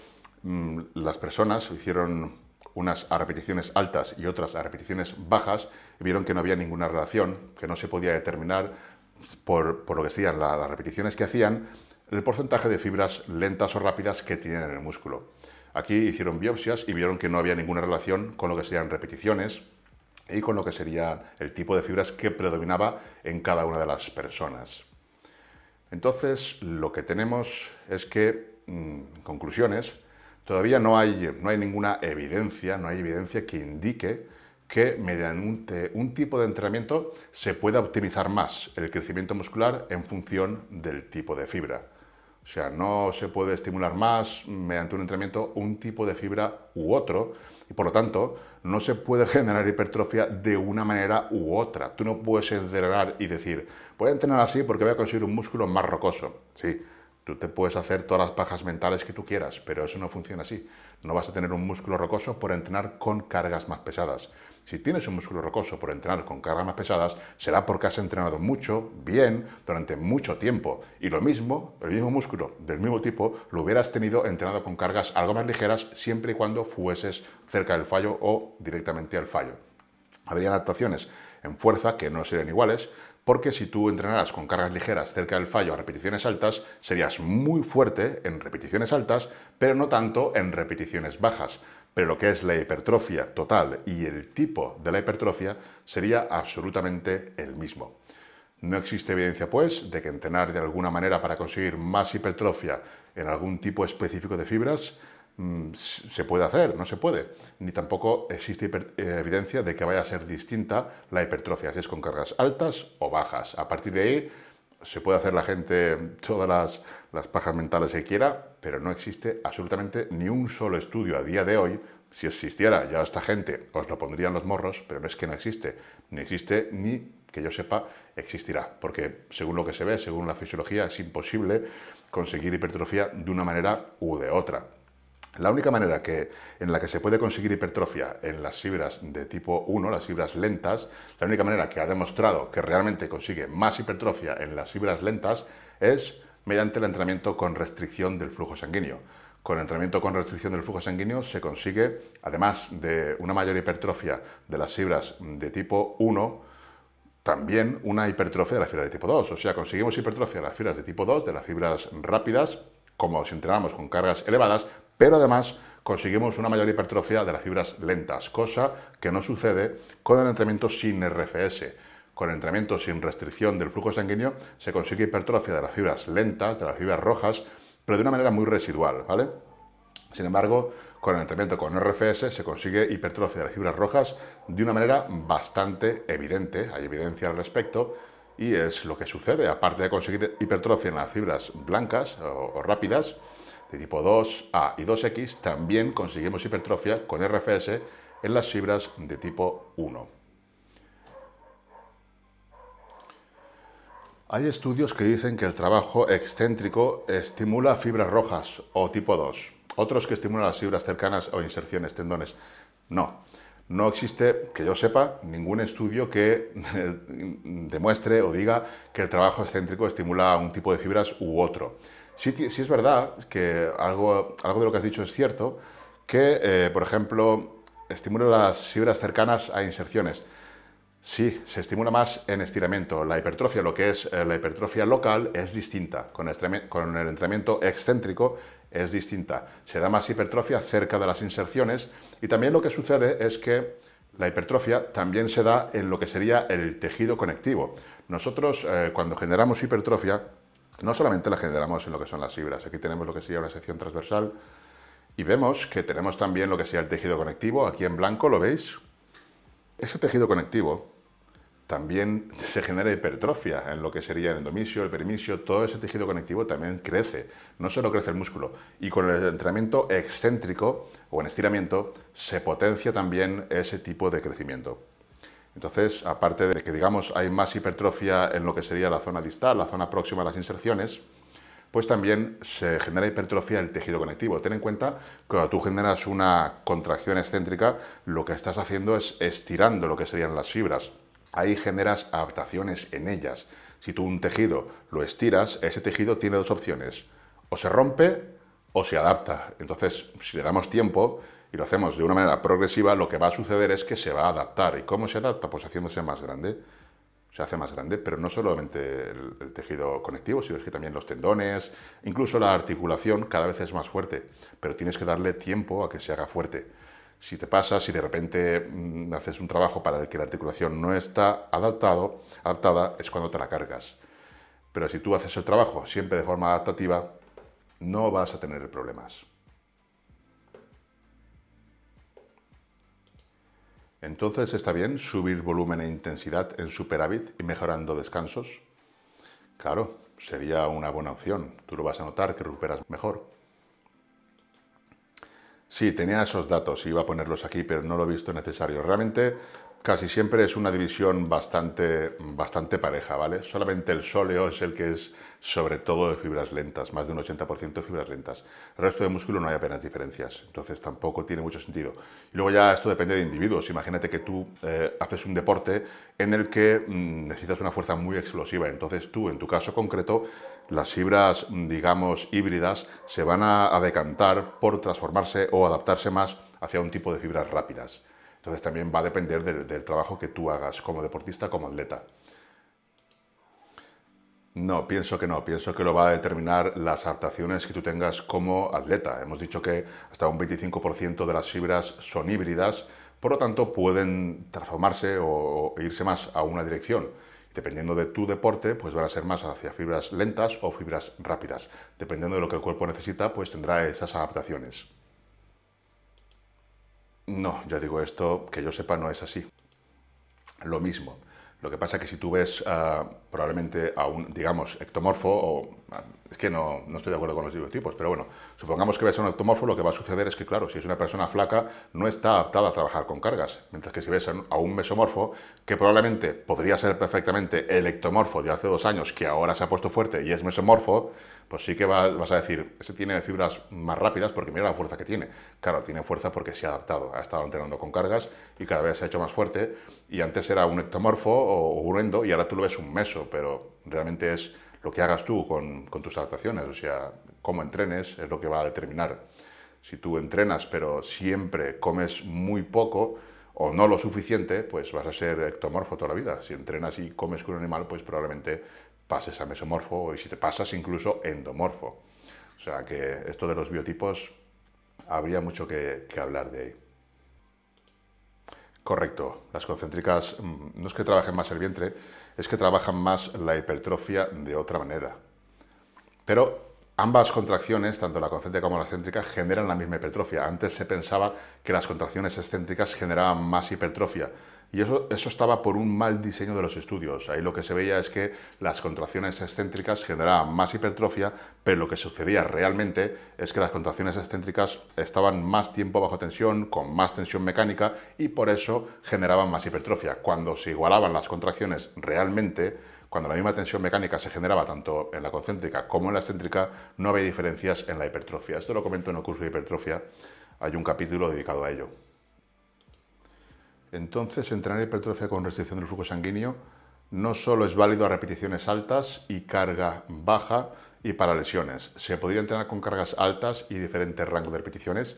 las personas hicieron unas a repeticiones altas y otras a repeticiones bajas, vieron que no había ninguna relación, que no se podía determinar por, lo que sean las repeticiones que hacían, el porcentaje de fibras lentas o rápidas que tienen en el músculo. Aquí hicieron biopsias y vieron que no había ninguna relación con lo que sean repeticiones y con lo que sería el tipo de fibras que predominaba en cada una de las personas. Entonces, lo que tenemos es que, mm, conclusiones, Todavía no hay, no hay ninguna evidencia, no hay evidencia que indique que mediante un tipo de entrenamiento se pueda optimizar más el crecimiento muscular en función del tipo de fibra. O sea, no se puede estimular más mediante un entrenamiento un tipo de fibra u otro y por lo tanto no se puede [LAUGHS] generar hipertrofia de una manera u otra. Tú no puedes entrenar y decir, voy a entrenar así porque voy a conseguir un músculo más rocoso. Sí, Tú te puedes hacer todas las pajas mentales que tú quieras, pero eso no funciona así. No vas a tener un músculo rocoso por entrenar con cargas más pesadas. Si tienes un músculo rocoso por entrenar con cargas más pesadas, será porque has entrenado mucho, bien, durante mucho tiempo. Y lo mismo, el mismo músculo del mismo tipo, lo hubieras tenido entrenado con cargas algo más ligeras siempre y cuando fueses cerca del fallo o directamente al fallo. Habrían actuaciones en fuerza que no serían iguales, porque si tú entrenaras con cargas ligeras cerca del fallo a repeticiones altas, serías muy fuerte en repeticiones altas, pero no tanto en repeticiones bajas. Pero lo que es la hipertrofia total y el tipo de la hipertrofia sería absolutamente el mismo. No existe evidencia, pues, de que entrenar de alguna manera para conseguir más hipertrofia en algún tipo específico de fibras Mm, se puede hacer, no se puede. Ni tampoco existe eh, evidencia de que vaya a ser distinta la hipertrofia, si es con cargas altas o bajas. A partir de ahí se puede hacer la gente todas las, las pajas mentales que quiera, pero no existe absolutamente ni un solo estudio a día de hoy. Si existiera ya esta gente os lo pondrían los morros, pero no es que no existe. Ni existe ni que yo sepa existirá, porque según lo que se ve, según la fisiología, es imposible conseguir hipertrofia de una manera u de otra. La única manera que, en la que se puede conseguir hipertrofia en las fibras de tipo 1, las fibras lentas, la única manera que ha demostrado que realmente consigue más hipertrofia en las fibras lentas es mediante el entrenamiento con restricción del flujo sanguíneo. Con entrenamiento con restricción del flujo sanguíneo se consigue, además de una mayor hipertrofia de las fibras de tipo 1, también una hipertrofia de las fibras de tipo 2. O sea, conseguimos hipertrofia de las fibras de tipo 2, de las fibras rápidas, como si entrenamos con cargas elevadas, pero además conseguimos una mayor hipertrofia de las fibras lentas, cosa que no sucede con el entrenamiento sin RFS. Con entrenamiento sin restricción del flujo sanguíneo se consigue hipertrofia de las fibras lentas, de las fibras rojas, pero de una manera muy residual, ¿vale? Sin embargo, con el entrenamiento con RFS se consigue hipertrofia de las fibras rojas de una manera bastante evidente, hay evidencia al respecto, y es lo que sucede. Aparte de conseguir hipertrofia en las fibras blancas o rápidas, de tipo 2A y 2X, también conseguimos hipertrofia con RFS en las fibras de tipo 1. Hay estudios que dicen que el trabajo excéntrico estimula fibras rojas o tipo 2, otros que estimulan las fibras cercanas o inserciones, tendones. No, no existe, que yo sepa, ningún estudio que demuestre o diga que el trabajo excéntrico estimula un tipo de fibras u otro. Sí, sí es verdad que algo, algo de lo que has dicho es cierto, que, eh, por ejemplo, estimula las fibras cercanas a inserciones. Sí, se estimula más en estiramiento. La hipertrofia, lo que es eh, la hipertrofia local, es distinta. Con el, entrenamiento excéntrico es distinta. Se da más hipertrofia cerca de las inserciones y también lo que sucede es que la hipertrofia también se da en lo que sería el tejido conectivo. Nosotros eh, cuando generamos hipertrofia, no solamente la generamos en lo que son las fibras, aquí tenemos lo que sería una sección transversal y vemos que tenemos también lo que sería el tejido conectivo, aquí en blanco, ¿lo veis? Ese tejido conectivo también se genera hipertrofia en lo que sería el endomisio, el perimisio, todo ese tejido conectivo también crece, no solo crece el músculo. Y con el entrenamiento excéntrico o en estiramiento se potencia también ese tipo de crecimiento. Entonces, aparte de que digamos hay más hipertrofia en lo que sería la zona distal, la zona próxima a las inserciones, pues también se genera hipertrofia del tejido conectivo. Ten en cuenta que cuando tú generas una contracción excéntrica, lo que estás haciendo es estirando lo que serían las fibras ahí generas adaptaciones en ellas. Si tú un tejido lo estiras, ese tejido tiene dos opciones. O se rompe o se adapta. Entonces, si le damos tiempo y lo hacemos de una manera progresiva, lo que va a suceder es que se va a adaptar. ¿Y cómo se adapta? Pues haciéndose más grande. Se hace más grande, pero no solamente el, tejido conectivo, sino que también los tendones, incluso la articulación cada vez es más fuerte, pero tienes que darle tiempo a que se haga fuerte. Si te pasa, si de repente mm, haces un trabajo para el que la articulación no está adaptado, adaptada, es cuando te la cargas. Pero si tú haces el trabajo siempre de forma adaptativa, no vas a tener problemas. Entonces está bien subir volumen e intensidad en superávit y mejorando descansos. Claro, sería una buena opción. Tú lo vas a notar que recuperas mejor. Sí, tenía esos datos, iba a ponerlos aquí, pero no lo he visto necesario. Realmente casi siempre es una división bastante, bastante pareja, ¿vale? Solamente el sóleo es el que es sobre todo de fibras lentas, más de un 80% de fibras lentas. El resto de músculo no hay apenas diferencias, entonces tampoco tiene mucho sentido. Y luego ya esto depende de individuos. Imagínate que tú eh, haces un deporte en el que mm, necesitas una fuerza muy explosiva, entonces tú, en tu caso concreto, las fibras, mm, digamos, híbridas se van a, decantar por transformarse o adaptarse más hacia un tipo de fibras rápidas. Entonces también va a depender del trabajo que tú hagas como deportista, como atleta. No, pienso que no. Pienso que lo va a determinar las adaptaciones que tú tengas como atleta. Hemos dicho que hasta un 25% de las fibras son híbridas, por lo tanto pueden transformarse o irse más a una dirección. Dependiendo de tu deporte, pues van a ser más hacia fibras lentas o fibras rápidas. Dependiendo de lo que el cuerpo necesita, pues tendrá esas adaptaciones. No, ya digo esto, que yo sepa, no es así. Lo mismo. Lo que pasa es que si tú ves ah, probablemente a un, digamos, ectomorfo, o ah, es que no, no, estoy de acuerdo con los biotipos, pero bueno, supongamos que ves a un ectomorfo, lo que va a suceder es que, claro, si es una persona flaca, no está adaptada a trabajar con cargas. Mientras que si ves a un mesomorfo, que probablemente podría ser perfectamente el ectomorfo de hace dos años, que ahora se ha puesto fuerte y es mesomorfo, pues sí que vas a decir, ese tiene fibras más rápidas porque mira la fuerza que tiene. Claro, tiene fuerza porque se ha adaptado, ha estado entrenando con cargas y cada vez se ha hecho más fuerte. Y antes era un ectomorfo o un y ahora tú lo ves un meso, pero realmente es lo que hagas tú con, con tus adaptaciones, o sea, cómo entrenes es lo que va a determinar. Si tú entrenas pero siempre comes muy poco, o no lo suficiente, pues vas a ser ectomorfo toda la vida. Si entrenas y comes con un animal, pues probablemente pases a mesomorfo y si te pasas incluso endomorfo. O sea que esto de los biotipos habría mucho que, hablar de ahí. Correcto, las concéntricas mm, no es que trabajen más el vientre, es que trabajan más la hipertrofia de otra manera. Pero ambas contracciones, tanto la concéntrica como la excéntrica, generan la misma hipertrofia. Antes se pensaba que las contracciones excéntricas generaban más hipertrofia, y eso, eso estaba por un mal diseño de los estudios. Ahí lo que se veía es que las contracciones excéntricas generaban más hipertrofia, pero lo que sucedía realmente es que las contracciones excéntricas estaban más tiempo bajo tensión, con más tensión mecánica, y por eso generaban más hipertrofia. Cuando se igualaban las contracciones realmente, Cuando la misma tensión mecánica se generaba tanto en la concéntrica como en la excéntrica, no había diferencias en la hipertrofia. Esto lo comento en el curso de hipertrofia, hay un capítulo dedicado a ello. Entonces, entrenar hipertrofia con restricción del flujo sanguíneo no solo es válido a repeticiones altas y carga baja y para lesiones. Se podría entrenar con cargas altas y diferentes rangos de repeticiones.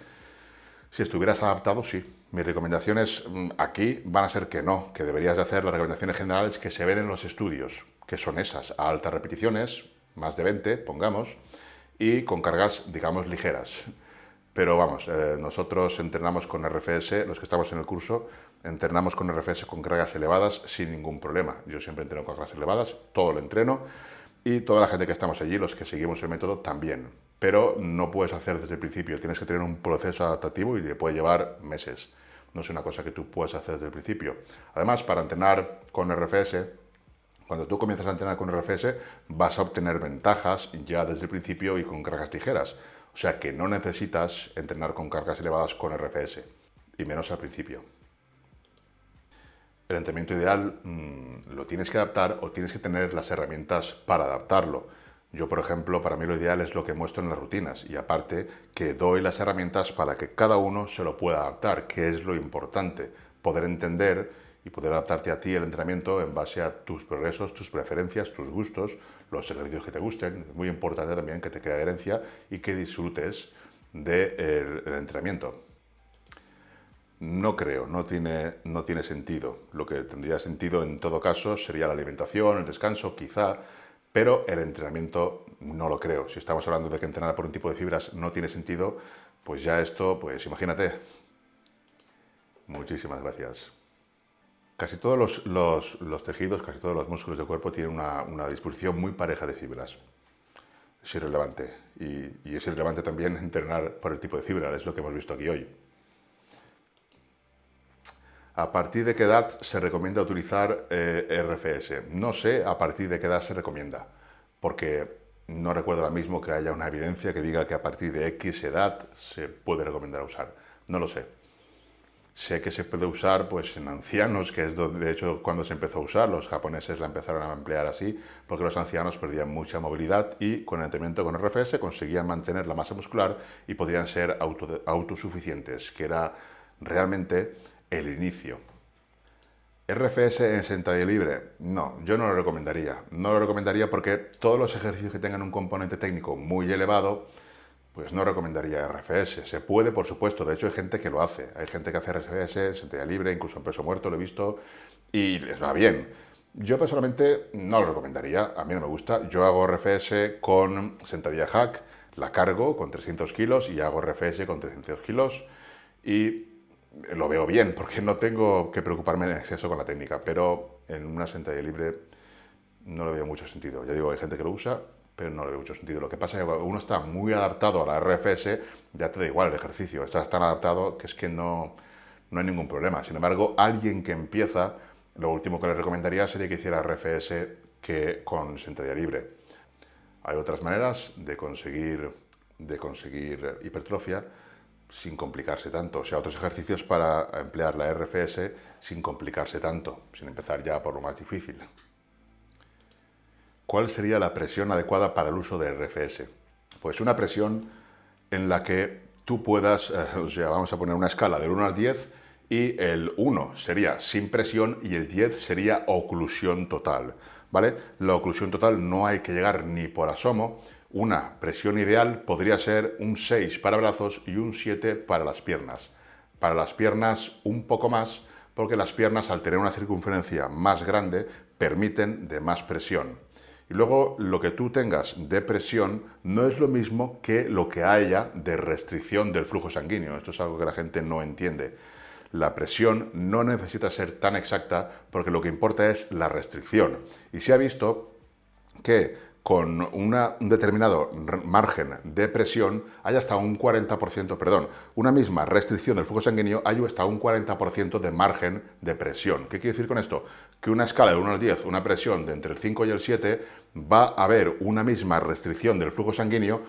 Si estuvieras adaptado, sí. Mis recomendaciones mm, aquí van a ser que no, que deberías de hacer las recomendaciones generales que se ven en los estudios, que son esas, a altas repeticiones, más de 20, pongamos, y con cargas, digamos, ligeras. Pero vamos, eh, nosotros entrenamos con RFS, los que estamos en el curso, entrenamos con RFS con cargas elevadas sin ningún problema. Yo siempre entreno con cargas elevadas, todo lo entreno y toda la gente que estamos allí, los que seguimos el método, también. Pero no puedes hacer desde el principio, tienes que tener un proceso adaptativo y le puede llevar meses. No es una cosa que tú puedas hacer desde el principio. Además, para entrenar con RFS, cuando tú comienzas a entrenar con RFS, vas a obtener ventajas ya desde el principio y con cargas ligeras. O sea que no necesitas entrenar con cargas elevadas con RFS, y menos al principio el entrenamiento ideal mm, lo tienes que adaptar o tienes que tener las herramientas para adaptarlo. Yo, por ejemplo, para mí lo ideal es lo que muestro en las rutinas y aparte que doy las herramientas para que cada uno se lo pueda adaptar, que es lo importante, poder entender y poder adaptarte a ti el entrenamiento en base a tus progresos, tus preferencias, tus gustos, los ejercicios que te gusten. Es muy importante también que te crea adherencia y que disfrutes del entrenamiento. No creo, no tiene, no tiene sentido. Lo que tendría sentido en todo caso sería la alimentación, el descanso, quizá, pero el entrenamiento no lo creo. Si estamos hablando de que entrenar por un tipo de fibras no tiene sentido, pues ya esto, pues imagínate. Muchísimas gracias. Casi todos los, tejidos, casi todos los músculos del cuerpo tienen una, disposición muy pareja de fibras. Es irrelevante. Y, y es irrelevante también entrenar por el tipo de fibra, es lo que hemos visto aquí hoy. ¿A partir de qué edad se recomienda utilizar eh, RFS? No sé a partir de qué edad se recomienda, porque no recuerdo ahora mismo que haya una evidencia que diga que a partir de X edad se puede recomendar usar. No lo sé. Sé que se puede usar pues, en ancianos, que es de hecho cuando se empezó a usar, los japoneses la empezaron a emplear así, porque los ancianos perdían mucha movilidad y con el entrenamiento con RFS conseguían mantener la masa muscular y podrían ser autosuficientes, que era realmente el inicio. RFS en sentadilla libre, no, yo no lo recomendaría. No lo recomendaría porque todos los ejercicios que tengan un componente técnico muy elevado, pues no recomendaría RFS. Se puede, por supuesto, de hecho hay gente que lo hace. Hay gente que hace RFS en sentadilla libre, incluso en peso muerto, lo he visto, y les va bien. Yo personalmente no lo recomendaría, a mí no me gusta. Yo hago RFS con sentadilla hack, la cargo con 300 kilos y hago RFS con 300 kilos y lo veo bien, porque no tengo que preocuparme en exceso con la técnica, pero en una sentadilla libre no le veo mucho sentido. Ya digo, hay gente que lo usa, pero no le veo mucho sentido. Lo que pasa es que cuando uno está muy adaptado a la RFS, ya te da igual el ejercicio, estás tan adaptado que es que no, no hay ningún problema. Sin embargo, alguien que empieza, lo último que le recomendaría sería que hiciera RFS que con sentadilla libre. Hay otras maneras de conseguir, de conseguir hipertrofia, sin complicarse tanto. O sea, otros ejercicios para emplear la RFS sin complicarse tanto, sin empezar ya por lo más difícil. ¿Cuál sería la presión adecuada para el uso de RFS? Pues una presión en la que tú puedas, eh, [LAUGHS] o sea, vamos a poner una escala del 1 al 10 y el 1 sería sin presión y el 10 sería oclusión total, ¿vale? La oclusión total no hay que llegar ni por asomo, una presión ideal podría ser un 6 para brazos y un 7 para las piernas. Para las piernas un poco más, porque las piernas al tener una circunferencia más grande permiten de más presión. Y luego lo que tú tengas de presión no es lo mismo que lo que haya de restricción del flujo sanguíneo. Esto es algo que la gente no entiende. La presión no necesita ser tan exacta porque lo que importa es la restricción. Y se ha visto que con un determinado margen de presión hay hasta un 40%, perdón, una misma restricción del flujo sanguíneo hay hasta un 40% de margen de presión. ¿Qué quiere decir con esto? Que una escala de 1 al 10, una presión de entre el 5 y el 7, va a haber una misma restricción del flujo sanguíneo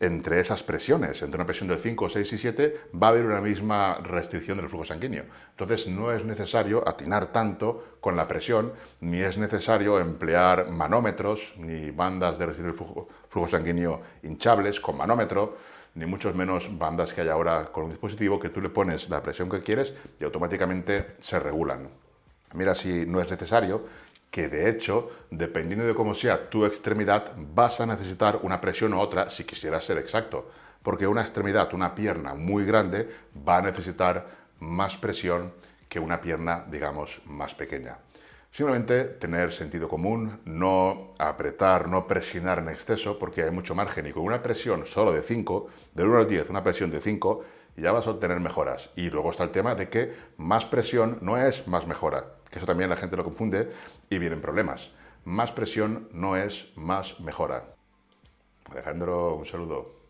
entre esas presiones, entre una presión del 5, 6 y 7, va a haber una misma restricción del flujo sanguíneo. Entonces no es necesario atinar tanto con la presión, ni es necesario emplear manómetros, ni bandas de restricción del flujo, sanguíneo hinchables con manómetro, ni mucho menos bandas que hay ahora con un dispositivo que tú le pones la presión que quieres y automáticamente se regulan. Mira si no es necesario que de hecho, dependiendo de cómo sea tu extremidad, vas a necesitar una presión u otra si quisieras ser exacto. Porque una extremidad, una pierna muy grande, va a necesitar más presión que una pierna, digamos, más pequeña. Simplemente tener sentido común, no apretar, no presionar en exceso, porque hay mucho margen. Y con una presión solo de 5, del 1 al 10, una presión de 5, ya vas a obtener mejoras. Y luego está el tema de que más presión no es más mejora que eso también la gente lo confunde y vienen problemas. Más presión no es más mejora. Alejandro, un saludo.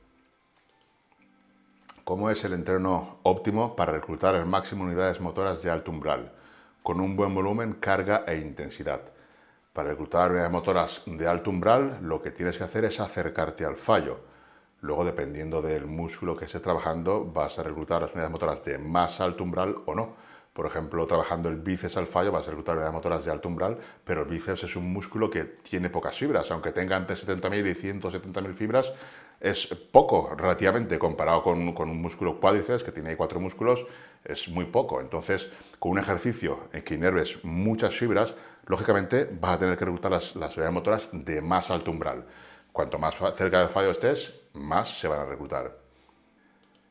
¿Cómo es el entreno óptimo para reclutar el máximo unidades motoras de alto umbral, con un buen volumen, carga e intensidad? Para reclutar unidades motoras de alto umbral, lo que tienes que hacer es acercarte al fallo. Luego, dependiendo del músculo que estés trabajando, vas a reclutar las unidades motoras de más alto umbral o no por ejemplo, trabajando el bíceps al fallo, vas a reclutar unidades motoras de alto umbral, pero el bíceps es un músculo que tiene pocas fibras, aunque tenga entre 70.000 y 170.000 fibras, es poco relativamente comparado con, un músculo cuádriceps que tiene cuatro músculos, es muy poco. Entonces, con un ejercicio en que inerves muchas fibras, lógicamente vas a tener que reclutar las, las motoras de más alto umbral. Cuanto más cerca del fallo estés, más se van a reclutar.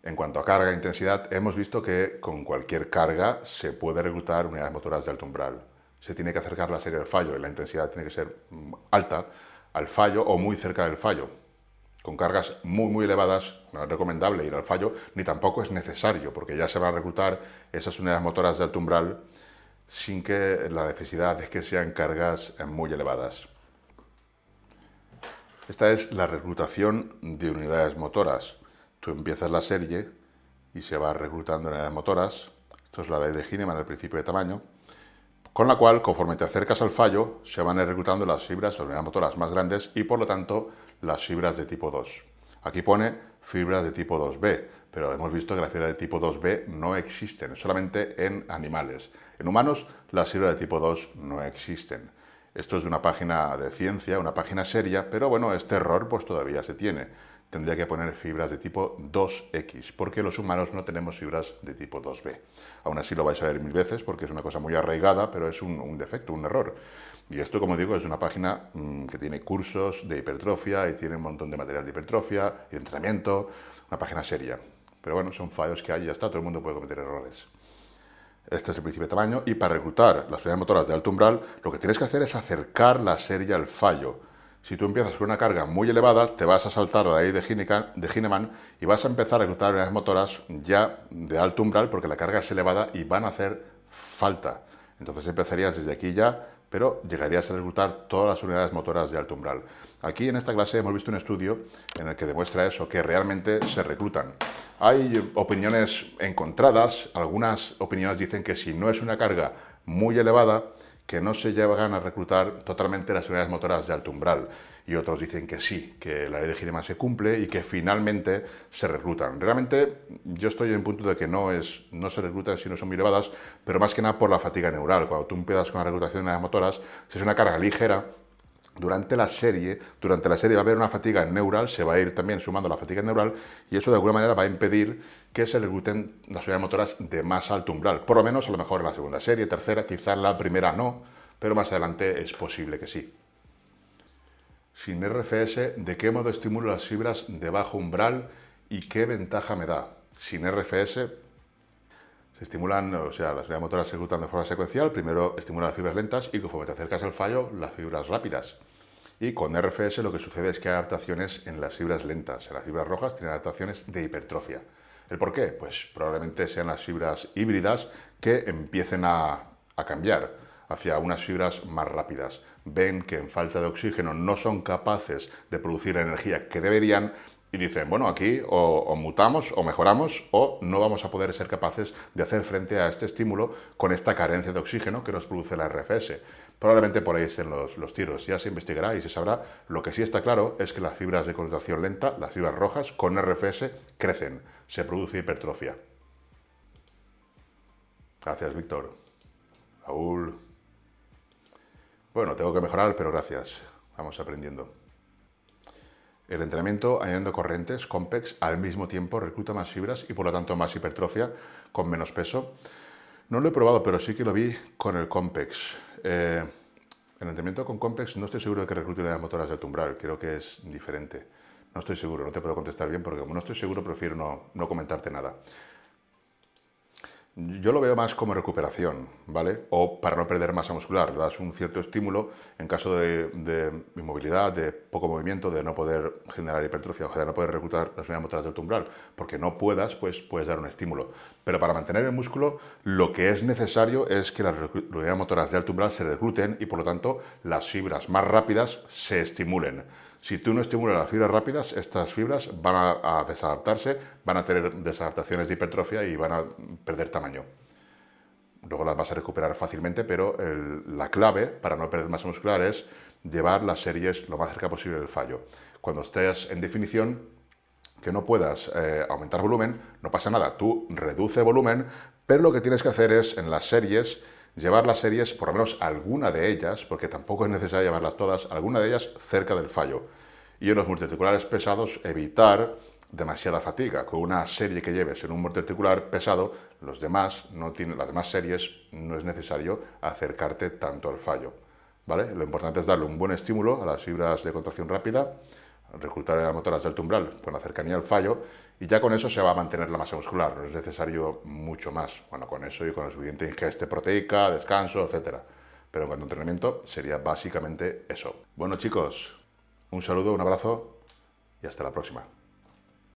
En cuanto a carga e intensidad, hemos visto que con cualquier carga se puede reclutar unidades motoras de alto umbral. Se tiene que acercar la serie del fallo y la intensidad tiene que ser mm, alta al fallo o muy cerca del fallo. Con cargas muy muy elevadas no es recomendable ir al fallo, ni tampoco es necesario, porque ya se van a reclutar esas unidades motoras de alto umbral sin que la necesidad de que sean cargas muy elevadas. Esta es la reclutación de unidades motoras. Tú empiezas la serie y se va reclutando unidades motoras. Esto es la ley de Gineman, el principio de tamaño. Con la cual, conforme te acercas al fallo, se van reclutando las fibras, las unidades motoras más grandes y por lo tanto las fibras de tipo 2. Aquí pone fibras de tipo 2B, pero hemos visto que las fibras de tipo 2B no existen, solamente en animales. En humanos, las fibras de tipo 2 no existen. Esto es de una página de ciencia, una página seria, pero bueno, este error pues todavía se tiene tendría que poner fibras de tipo 2X, porque los humanos no tenemos fibras de tipo 2B. Aún así lo vais a ver mil veces porque es una cosa muy arraigada, pero es un, defecto, un error. Y esto, como digo, es una página mm, que tiene cursos de hipertrofia y tiene un montón de material de hipertrofia y de entrenamiento, una página seria. Pero bueno, son fallos que hay y ya está, todo el mundo puede cometer errores. Este es el principio de tamaño y para reclutar las unidades motoras de alto umbral, lo que tienes que hacer es acercar la serie al fallo si tú empiezas con una carga muy elevada, te vas a saltar la ley de, Gineman y vas a empezar a reclutar unidades motoras ya de alto umbral porque la carga es elevada y van a hacer falta. Entonces empezarías desde aquí ya, pero llegarías a reclutar todas las unidades motoras de alto umbral. Aquí en esta clase hemos visto un estudio en el que demuestra eso, que realmente se reclutan. Hay opiniones encontradas, algunas opiniones dicen que si no es una carga muy elevada, que no se llegan a reclutar totalmente las unidades motoras de alto umbral. Y otros dicen que sí, que la ley de Gineman se cumple y que finalmente se reclutan. Realmente yo estoy en punto de que no, es, no se reclutan si no son muy elevadas, pero más que nada por la fatiga neural. Cuando tú empiezas con la reclutación de unidades motoras, si es una carga ligera, durante la serie, durante la serie va a haber una fatiga neural, se va a ir también sumando la fatiga neural y eso de alguna manera va a impedir que se recluten las unidades motoras de más alto umbral. Por lo menos a lo mejor en la segunda serie, tercera, quizás la primera no, pero más adelante es posible que sí. Sin RFS, ¿de qué modo estimulo las fibras de bajo umbral y qué ventaja me da? Sin RFS se estimulan, o sea, las unidades motoras se ejecutan de forma secuencial, primero estimulan las fibras lentas y conforme te acercas al fallo, las fibras rápidas. Y con RFS lo que sucede es que hay adaptaciones en las fibras lentas. En las fibras rojas tienen adaptaciones de hipertrofia. ¿El por qué? Pues probablemente sean las fibras híbridas que empiecen a, cambiar hacia unas fibras más rápidas. Ven que en falta de oxígeno no son capaces de producir la energía que deberían y dicen, bueno, aquí o, mutamos o mejoramos o no vamos a poder ser capaces de hacer frente a este estímulo con esta carencia de oxígeno que nos produce la RFS. Probablemente por ahí estén los, los, tiros. Ya se investigará y se sabrá. Lo que sí está claro es que las fibras de contracción lenta, las fibras rojas, con RFS, crecen. Se produce hipertrofia. Gracias, Víctor. Raúl. Bueno, tengo que mejorar, pero gracias. Vamos aprendiendo. El entrenamiento añadiendo corrientes, COMPEX, al mismo tiempo recluta más fibras y por lo tanto más hipertrofia con menos peso. No lo he probado, pero sí que lo vi con el COMPEX. Eh, el entrenamiento con COMPEX no estoy seguro de que reclute las motoras del umbral, creo que es diferente. No estoy seguro, no te puedo contestar bien porque como no estoy seguro prefiero no, no comentarte nada. Yo lo veo más como recuperación, ¿vale? O para no perder masa muscular, das un cierto estímulo en caso de, inmovilidad, de poco movimiento, de no poder generar hipertrofia, o no poder reclutar las unidades motoras del umbral, porque no puedas, pues puedes dar un estímulo. Pero para mantener el músculo, lo que es necesario es que las unidades motoras del umbral se recluten y por lo tanto las fibras más rápidas se estimulen. Si tú no estimulas las fibras rápidas, estas fibras van a, desadaptarse, van a tener desadaptaciones de hipertrofia y van a perder tamaño. Luego las vas a recuperar fácilmente, pero la clave para no perder masa muscular es llevar las series lo más cerca posible del fallo. Cuando estés en definición, que no puedas eh, aumentar volumen, no pasa nada, tú reduce volumen, pero lo que tienes que hacer es en las series llevar las series, por lo menos alguna de ellas, porque tampoco es necesario llevarlas todas, alguna de ellas cerca del fallo. Y en los multiarticulares pesados, evitar demasiada fatiga. Con una serie que lleves en un multiarticular pesado, los demás no tienen, las demás series no es necesario acercarte tanto al fallo. ¿Vale? Lo importante es darle un buen estímulo a las fibras de contracción rápida, reclutar a motoras del umbral con la cercanía al fallo y ya con eso se va a mantener la masa muscular, no es necesario mucho más. Bueno, con eso y con el suficiente ingeste proteica, descanso, etc. Pero en cuanto a entrenamiento sería básicamente eso. Bueno chicos, un saludo, un abrazo y hasta la próxima.